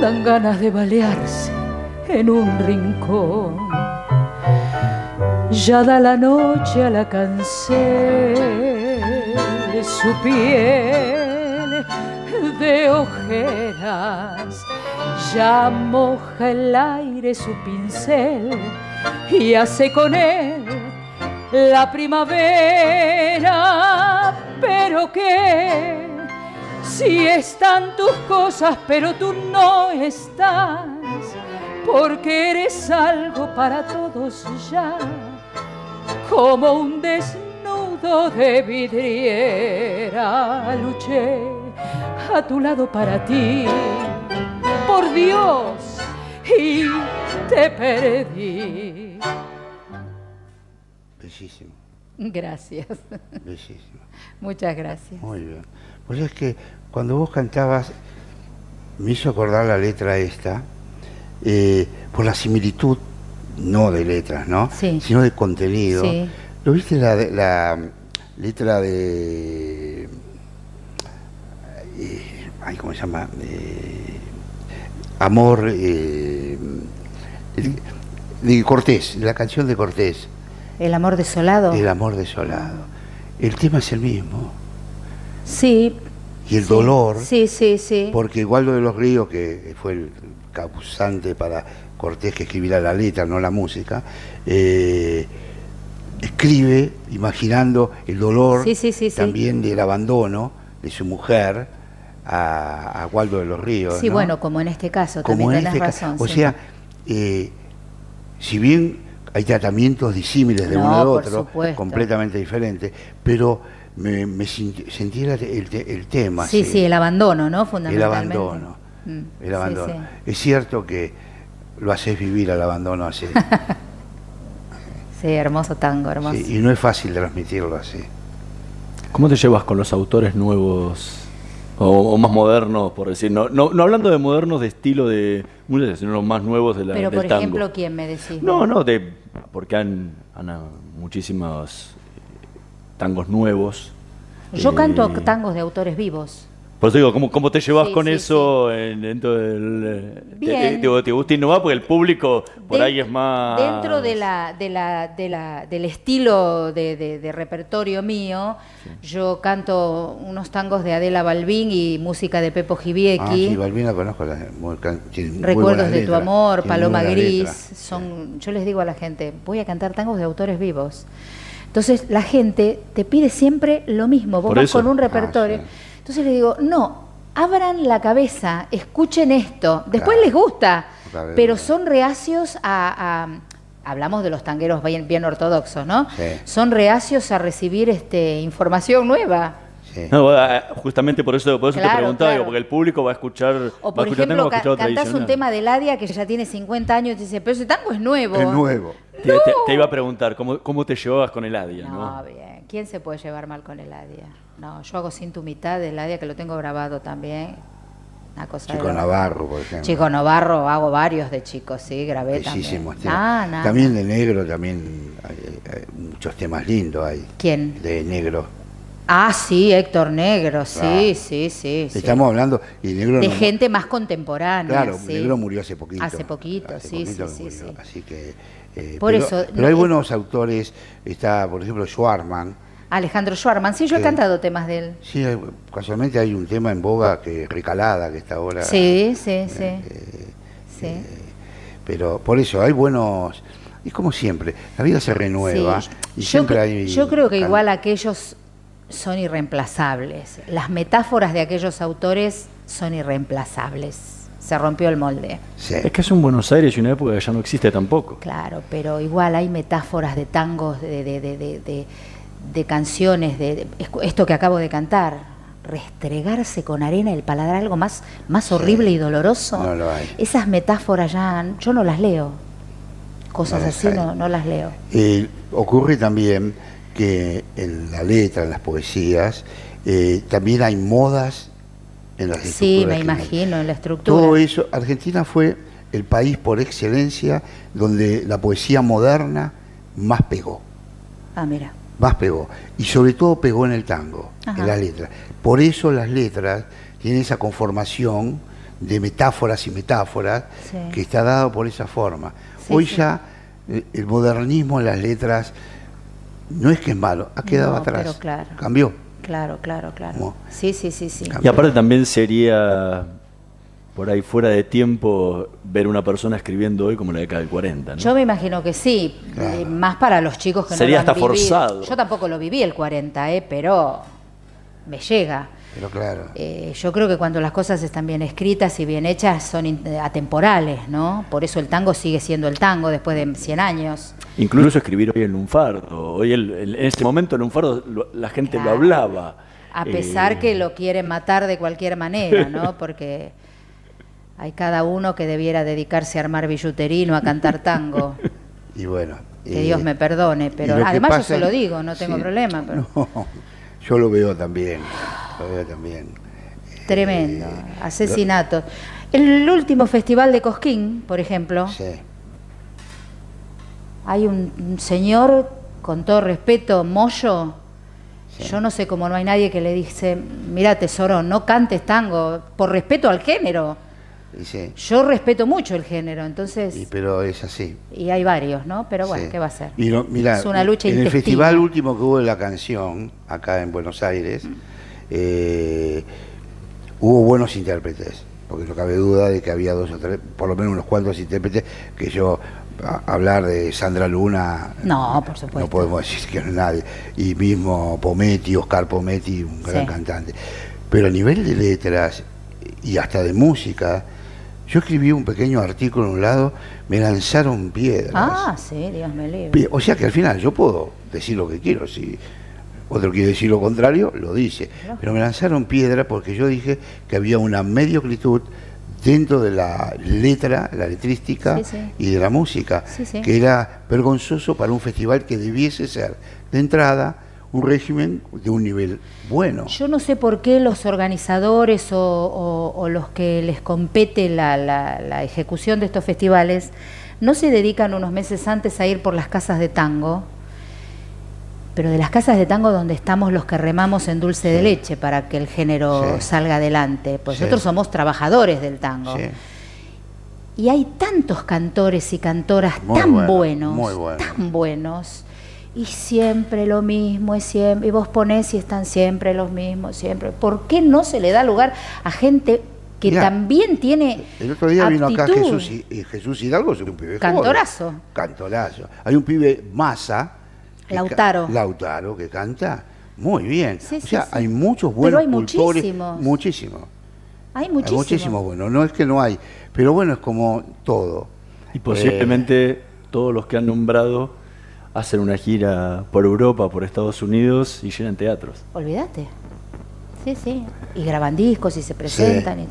Dan ganas de balearse en un rincón. Ya da la noche a la cancel, su piel de ojeras. Ya moja el aire su pincel y hace con él la primavera. Pero que si están tus cosas, pero tú no estás, porque eres algo para todos ya, como un desnudo de vidriera. Luché a tu lado para ti, por Dios, y te perdí. Bellísimo, Gracias. bellísimo. Muchas gracias. Muy bien. Pues es que cuando vos cantabas, me hizo acordar la letra esta, eh, por la similitud, no de letras, ¿no? Sí. Sino de contenido. Sí. ¿Lo viste la, la letra de... eh, ay, ¿Cómo se llama? Eh, amor... eh, de, Cortés, la canción de Cortés, El amor desolado. El amor desolado. El tema es el mismo. Sí. Y el sí, dolor, Sí, sí, sí. porque Waldo de los Ríos, que fue el causante para Cortés que escribiera la letra, no la música, eh, escribe imaginando el dolor Sí, sí, sí, sí. también del abandono de su mujer a, a Waldo de los Ríos. Sí, ¿no? bueno, como en este caso, como también en tenés este ca- razón. O sea, eh, si bien hay tratamientos disímiles de No, uno por otro, supuesto. completamente diferentes, pero me, me sentí el, el te- el tema. Sí, sí, el abandono, ¿no? el Fundamentalmente. abandono. Mm, El abandono. sí. Es cierto que lo haces vivir al abandono así. Sí, hermoso tango, hermoso. sí, y no es fácil transmitirlo así. ¿Cómo te llevas con los autores nuevos o, o más modernos, por decir? No, no, no hablando de modernos de estilo de música, sino los más nuevos de la, Pero, del por tango. ejemplo, ¿quién me decís? No, no, de, porque han, han muchísimos eh, tangos nuevos. Yo Eh, canto tangos de autores vivos. Por eso digo, ¿cómo, cómo te llevas Sí, con sí, eso en- dentro del... eh, Bien. Te, te- te gusta innovar porque el público por De- ahí es más... Dentro de la, de la, de la, del estilo de, de- de repertorio mío, yo canto unos tangos de Adela Balbín y música de Pepo Ah, Giviecki. sí, conozco. La, muy can- tiene muy Recuerdos de tu amor, Paloma Gris, son, yo les digo a la gente, voy a cantar tangos de autores vivos. Entonces la gente te pide siempre lo mismo, vos Por vas eso. con un Ah, repertorio. sí. Entonces les digo, no, abran la cabeza, escuchen esto, después Claro. les gusta, Claro, pero claro. son reacios a, a- hablamos de los tangueros bien, bien ortodoxos, ¿no? Sí. Son reacios a recibir este información nueva. Sí. No, eh, justamente por eso, por eso te Claro, preguntaba, claro. digo, porque el público va a escuchar... O va a por escuchar ejemplo, tango, va a ca- escuchar cantás un tema de Ladia que ya tiene 50 años y te dice, pero ese tango es nuevo. Es nuevo. Te, te- te iba a preguntar, ¿cómo, cómo te llevabas con el Adia? No, ¿no? bien. ¿Quién se puede llevar mal con el Adia? No, yo hago sin tu mitad del Adia, que lo tengo grabado también. Una cosa de Chico loco. Navarro, por ejemplo. Chico Navarro, hago varios de chicos, sí, grabé Bellísimos también. temas. Nah. También de negro, también hay, hay muchos temas lindos hay. ¿Quién? De negro. Ah, sí, Héctor Negro, sí, Ah. sí, sí. sí. Estamos hablando, y negro de no gente más contemporánea. Claro, sí. negro murió hace poquito. Hace poquito, Hace sí, poquito sí, sí, murió, sí. Así que. Eh, Por pero, eso, Pero hay es- buenos autores, está, por ejemplo, Schwarman. Alejandro Schwarman, sí, yo he Sí. cantado temas de él. Sí, casualmente hay un tema en boga que Recalada, que está ahora. Sí, sí, sí. eh, sí. Pero por eso, hay buenos. Y como siempre, la vida se renueva. Sí. Y yo, siempre hay. yo creo que igual aquellos son irreemplazables. Las metáforas de aquellos autores son irreemplazables. Se rompió el molde. Sí. Es que es un Buenos Aires y una época que ya no existe tampoco. Claro, pero igual hay metáforas de tangos, de, de, de, de- de- de canciones, de, esto que acabo de cantar. Restregarse con arena el paladar, algo más, más horrible y doloroso. No lo hay. Esas metáforas ya, yo no las leo. Cosas No así no, no las leo. Eh, ocurre también que en la letra, en las poesías, eh, también hay modas en las Sí, me imagino, en la estructura. Todo eso, Argentina fue el país por excelencia donde la poesía moderna más pegó, Ah, mira. más pegó. Y sobre todo pegó en el tango, Ajá. en las letras. Por eso las letras tienen esa conformación de metáforas y metáforas Sí. que está dado por esa forma. Sí, Hoy sí. ya eh, el modernismo en las letras no es que es malo, ha quedado No, atrás. pero claro. Cambió. Claro, claro, claro. ¿Cómo? Sí, sí, sí, sí. Y aparte también sería por ahí fuera de tiempo ver una persona escribiendo hoy como en la década del 40, ¿no? Yo me imagino que sí, Claro. eh, más para los chicos que Sería no lo han hasta vivido. forzado. Yo tampoco lo viví el 40, eh, pero me llega. Pero claro. Eh, yo creo que cuando las cosas están bien escritas y bien hechas son eh, atemporales, ¿no? Por eso el tango sigue siendo el tango después de 100 años. Incluso escribir hoy el lunfardo. Hoy el- el- en ese momento el lunfardo lo- la gente Claro. lo hablaba. A pesar Eh, que lo quieren matar de cualquier manera, ¿no? Porque hay cada uno que debiera dedicarse a armar billutería y no a cantar tango. Y bueno. Que eh, Dios me perdone, pero además yo se lo digo, no tengo Sí. problema, pero No, yo lo veo también. Lo veo también. tremendo, Eh, asesinatos. El último festival de Cosquín, por ejemplo, Sí. hay un, un señor, con todo respeto, Moyo, yo no sé cómo no hay nadie que le dice, mira tesoro, no cantes tango, por respeto al género. Sí. Yo respeto mucho el género, entonces, Y, pero es así. y hay varios, ¿no? Pero bueno, Sí. ¿qué va a ser? Mirá, es una lucha en el festival último que hubo de la canción, acá en Buenos Aires, eh, hubo buenos intérpretes, porque no cabe duda de que había dos o tres, por lo menos unos cuantos intérpretes, que yo, a- hablar de Sandra Luna, No, por supuesto. no podemos decir que no es nadie, y mismo Pometti, Oscar Pometti, un gran Sí. cantante. Pero a nivel de letras y hasta de música, yo escribí un pequeño artículo en un lado, me lanzaron piedras. Ah, sí, Dios me libre. O sea que al final yo puedo decir lo que quiero, si otro quiere decir lo contrario, lo dice. Claro. Pero me lanzaron piedra porque yo dije que había una mediocritud dentro de la letra, la letrística Sí, sí. y de la música, sí. que era vergonzoso para un festival que debiese ser de entrada un régimen de un nivel bueno. Yo no sé por qué los organizadores o, o- o los que les compete la, la- la ejecución de estos festivales no se dedican unos meses antes a ir por las casas de tango pero de las casas de tango donde estamos los que remamos en dulce de leche para que el género Sí. salga adelante. Pues Sí. nosotros somos trabajadores del tango. Y hay tantos cantores y cantoras Muy tan bueno, buenos, muy bueno. tan buenos. Y siempre lo mismo, es siempre, y vos ponés y están siempre los mismos, siempre. ¿Por qué no se le da lugar a gente que Mirá, también tiene El otro día vino acá? Jesús, y Jesús Hidalgo, es un pibe joven. Cantorazo. Cantorazo. Hay un pibe ca- Lautaro. Lautaro, que canta muy bien. Sí, o sí, sea, sí. hay muchos Pero buenos hay cultores. muchísimos. Muchísimos. Hay Hay muchísimo. muchísimos buenos. No es que no hay. Pero bueno, es como todo. Y posiblemente Eh. todos los que han nombrado hacen una gira por Europa, por Estados Unidos y llenan teatros. Olvídate. Sí, sí. Y graban discos y se presentan. y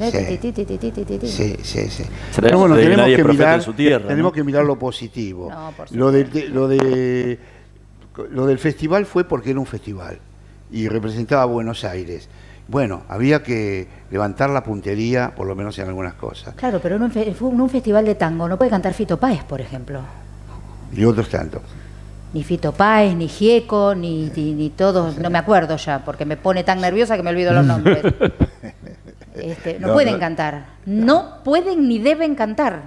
sí. Sí, sí, Pero bueno, tenemos nadie que mirar, en su tierra, tenemos ¿no? que mirar lo positivo. No, por lo, de, de- lo de lo del festival fue porque era un festival y representaba a Buenos Aires. Bueno, había que levantar la puntería, por lo menos en algunas cosas. Claro, pero en un, fe- en un festival de tango no puede cantar Fito Páez, por ejemplo. Y otros tantos. Ni Fito Páez, ni Gieco, ni, ni, ni todos, no me acuerdo ya, porque me pone tan nerviosa que me olvido los nombres. Este, no, No, pueden no. cantar, no pueden ni deben cantar.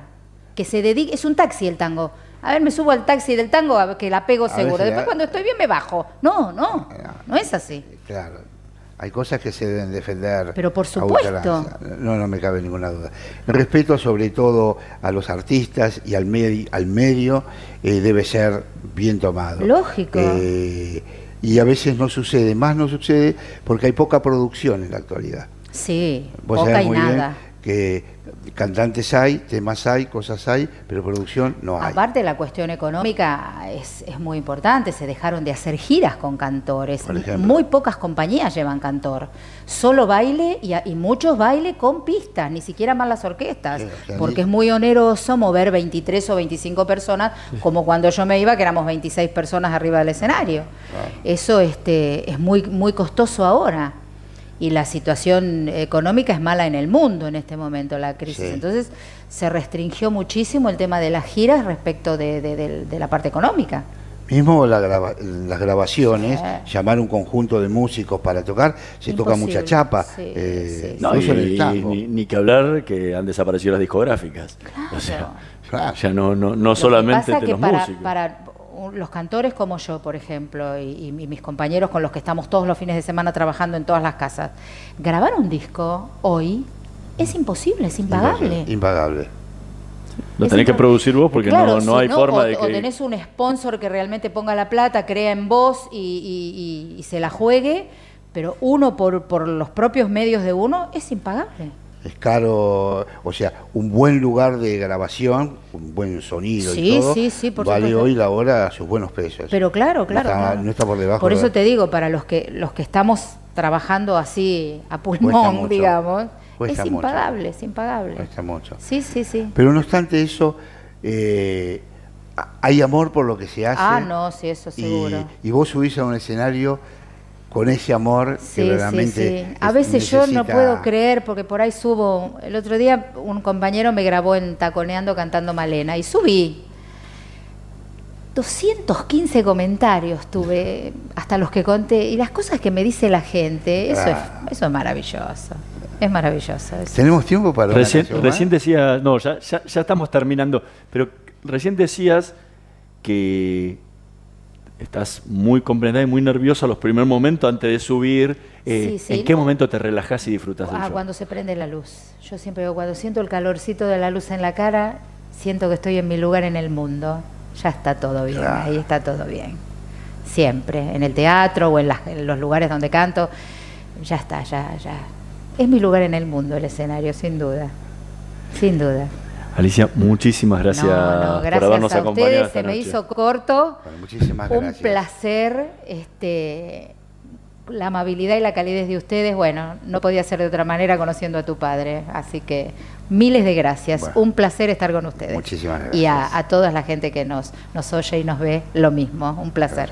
Que se dedique, es un taxi el tango. A ver, me subo al taxi del tango a ver que la pego A seguro. veces, Después cuando estoy bien me bajo. No, no, no es así. Claro. Hay cosas que se deben defender. Pero por supuesto. No, no me cabe ninguna duda. Respeto sobre todo a los artistas y al, medi- al medio eh, debe ser bien tomado. Lógico. Eh, y a veces no sucede, más no sucede porque hay poca producción en la actualidad. Sí, Vos poca sabés y bien nada. Que cantantes hay, temas hay, cosas hay, pero producción no hay. Aparte la cuestión económica es, es muy importante, se dejaron de hacer giras con cantores, muy pocas compañías llevan cantor, solo baile y, muchos baile con pistas, ni siquiera más las orquestas, Sí, o sea, porque es muy oneroso mover 23 o 25 personas, como cuando yo me iba que éramos 26 personas arriba del escenario. Eso este, es muy, muy costoso ahora. Y la situación económica es mala en el mundo en este momento, la crisis. Sí. Entonces se restringió muchísimo el tema de las giras respecto de, de- de- de la parte económica. Mismo la grava- las grabaciones, Sí. llamar un conjunto de músicos para tocar, se toca mucha chapa. Sí, eh, sí, No, incluso en y- el tango. ni, ni que hablar que han desaparecido las discográficas. O sea, Claro. ya no, no, no Lo que solamente pasa que los para, músicos. para los cantores como yo, por ejemplo, y, y mis compañeros con los que estamos todos los fines de semana trabajando en todas las casas, grabar un disco hoy es imposible, es impagable. Impagable. Lo tenés que producir vos porque Claro, no, no si hay forma o, de o que... tenés un sponsor que realmente ponga la plata, crea en vos y, y- y- y se la juegue, pero uno por, por los propios medios de uno es impagable. Es caro, o sea, un buen lugar de grabación, un buen sonido Sí, y todo, sí, sí, por vale supuesto. hoy la hora sus buenos precios. Pero claro, claro. No está, claro. no está por debajo. Por de- eso te digo, para los que los que estamos trabajando así a pulmón, mucho. digamos, Cuesta es mucho. impagable, es impagable. Cuesta mucho. Sí, sí, sí. Pero no obstante eso, eh, a- hay amor por lo que se hace. Ah, no, sí, eso y, seguro. y vos subís a un escenario con ese amor que Sí, sí, verdaderamente sí. A es- veces yo no puedo creer, porque por ahí subo. El otro día un compañero me grabó en Taconeando cantando Malena y subí. 215 comentarios tuve, hasta los que conté, y las cosas que me dice la gente, eso, Ah. es, eso es maravilloso. Es maravilloso. eso. ¿Tenemos tiempo para Recién, recién decías, no, ya, ya, ya estamos terminando, pero recién decías que estás muy comprendida y muy nerviosa los primeros momentos antes de subir. Eh, Sí, sí, ¿En qué no. momento te relajás y disfrutas del Ah, show? cuando se prende la luz. Yo siempre digo, cuando siento el calorcito de la luz en la cara, siento que estoy en mi lugar en el mundo. Ya está todo bien, Claro. ahí está todo bien. Siempre, en el teatro o en, las- en los lugares donde canto, ya está, ya, ya. Es mi lugar en el mundo el escenario, sin duda. Sin duda. Alicia, muchísimas gracias, No, no, gracias por habernos a acompañado ustedes, esta se me hizo corto. Bueno, muchísimas Un gracias. placer, este, la amabilidad y la calidez de ustedes, bueno, no podía ser de otra manera conociendo a tu padre, así que miles de gracias, Bueno. un placer estar con ustedes. Muchísimas Y a, gracias. a toda la gente que nos, nos oye y nos ve, lo mismo, un placer.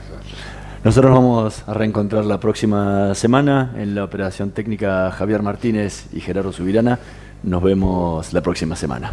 Nosotros vamos a reencontrar la próxima semana en la operación técnica Javier Martínez y Gerardo Subirana. Nos vemos la próxima semana.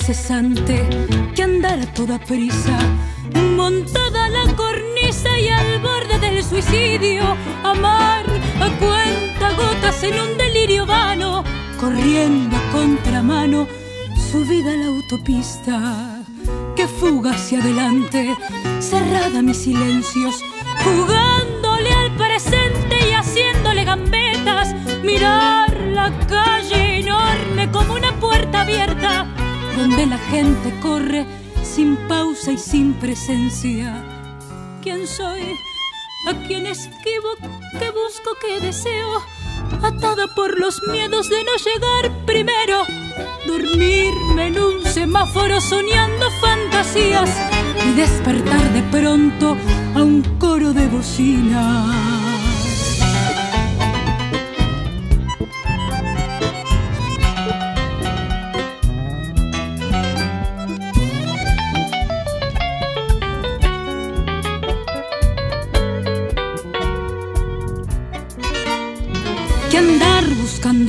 incesante, que andar a toda prisa, montada a la cornisa y al borde del suicidio, amar a cuenta gotas en un delirio vano, corriendo a contramano, subida a la autopista, que fuga hacia adelante, cerrada mis silencios, jugándole al presente y haciéndole gambetas, mirar la calle enorme como una puerta abierta, donde la gente corre sin pausa y sin presencia. ¿Quién soy? ¿A quién esquivo? ¿Qué busco? ¿Qué deseo? Atada por los miedos de no llegar primero, dormirme en un semáforo soñando fantasías y despertar de pronto a un coro de bocinas.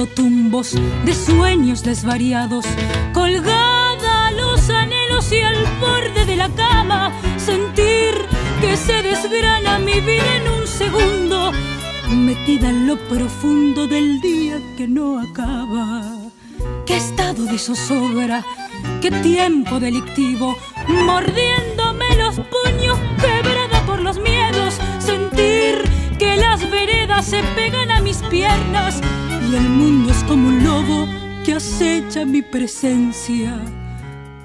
Tumbos de sueños desvariados, colgada a los anhelos y al borde de la cama, sentir que se desgrana mi vida en un segundo, metida en lo profundo del día que no acaba. Qué estado de zozobra, qué tiempo delictivo, mordiéndome los puños, quebrada por los miedos, sentir que las veredas se pegan a mis piernas y el mundo es como un lobo que acecha mi presencia.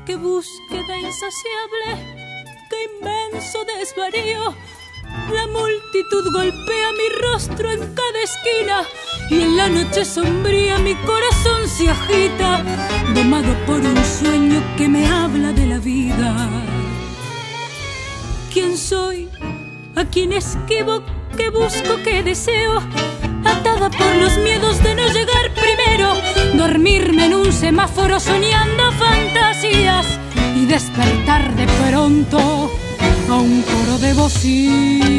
Qué búsqueda insaciable, qué inmenso desvarío. La multitud golpea mi rostro en cada esquina y en la noche sombría mi corazón se agita, domado por un sueño que me habla de la vida. ¿Quién soy? ¿A quién esquivo? ¿Qué busco? ¿Qué deseo? Atada por los miedos de no llegar primero, dormirme en un semáforo soñando fantasías y despertar de pronto a un coro de bocinas.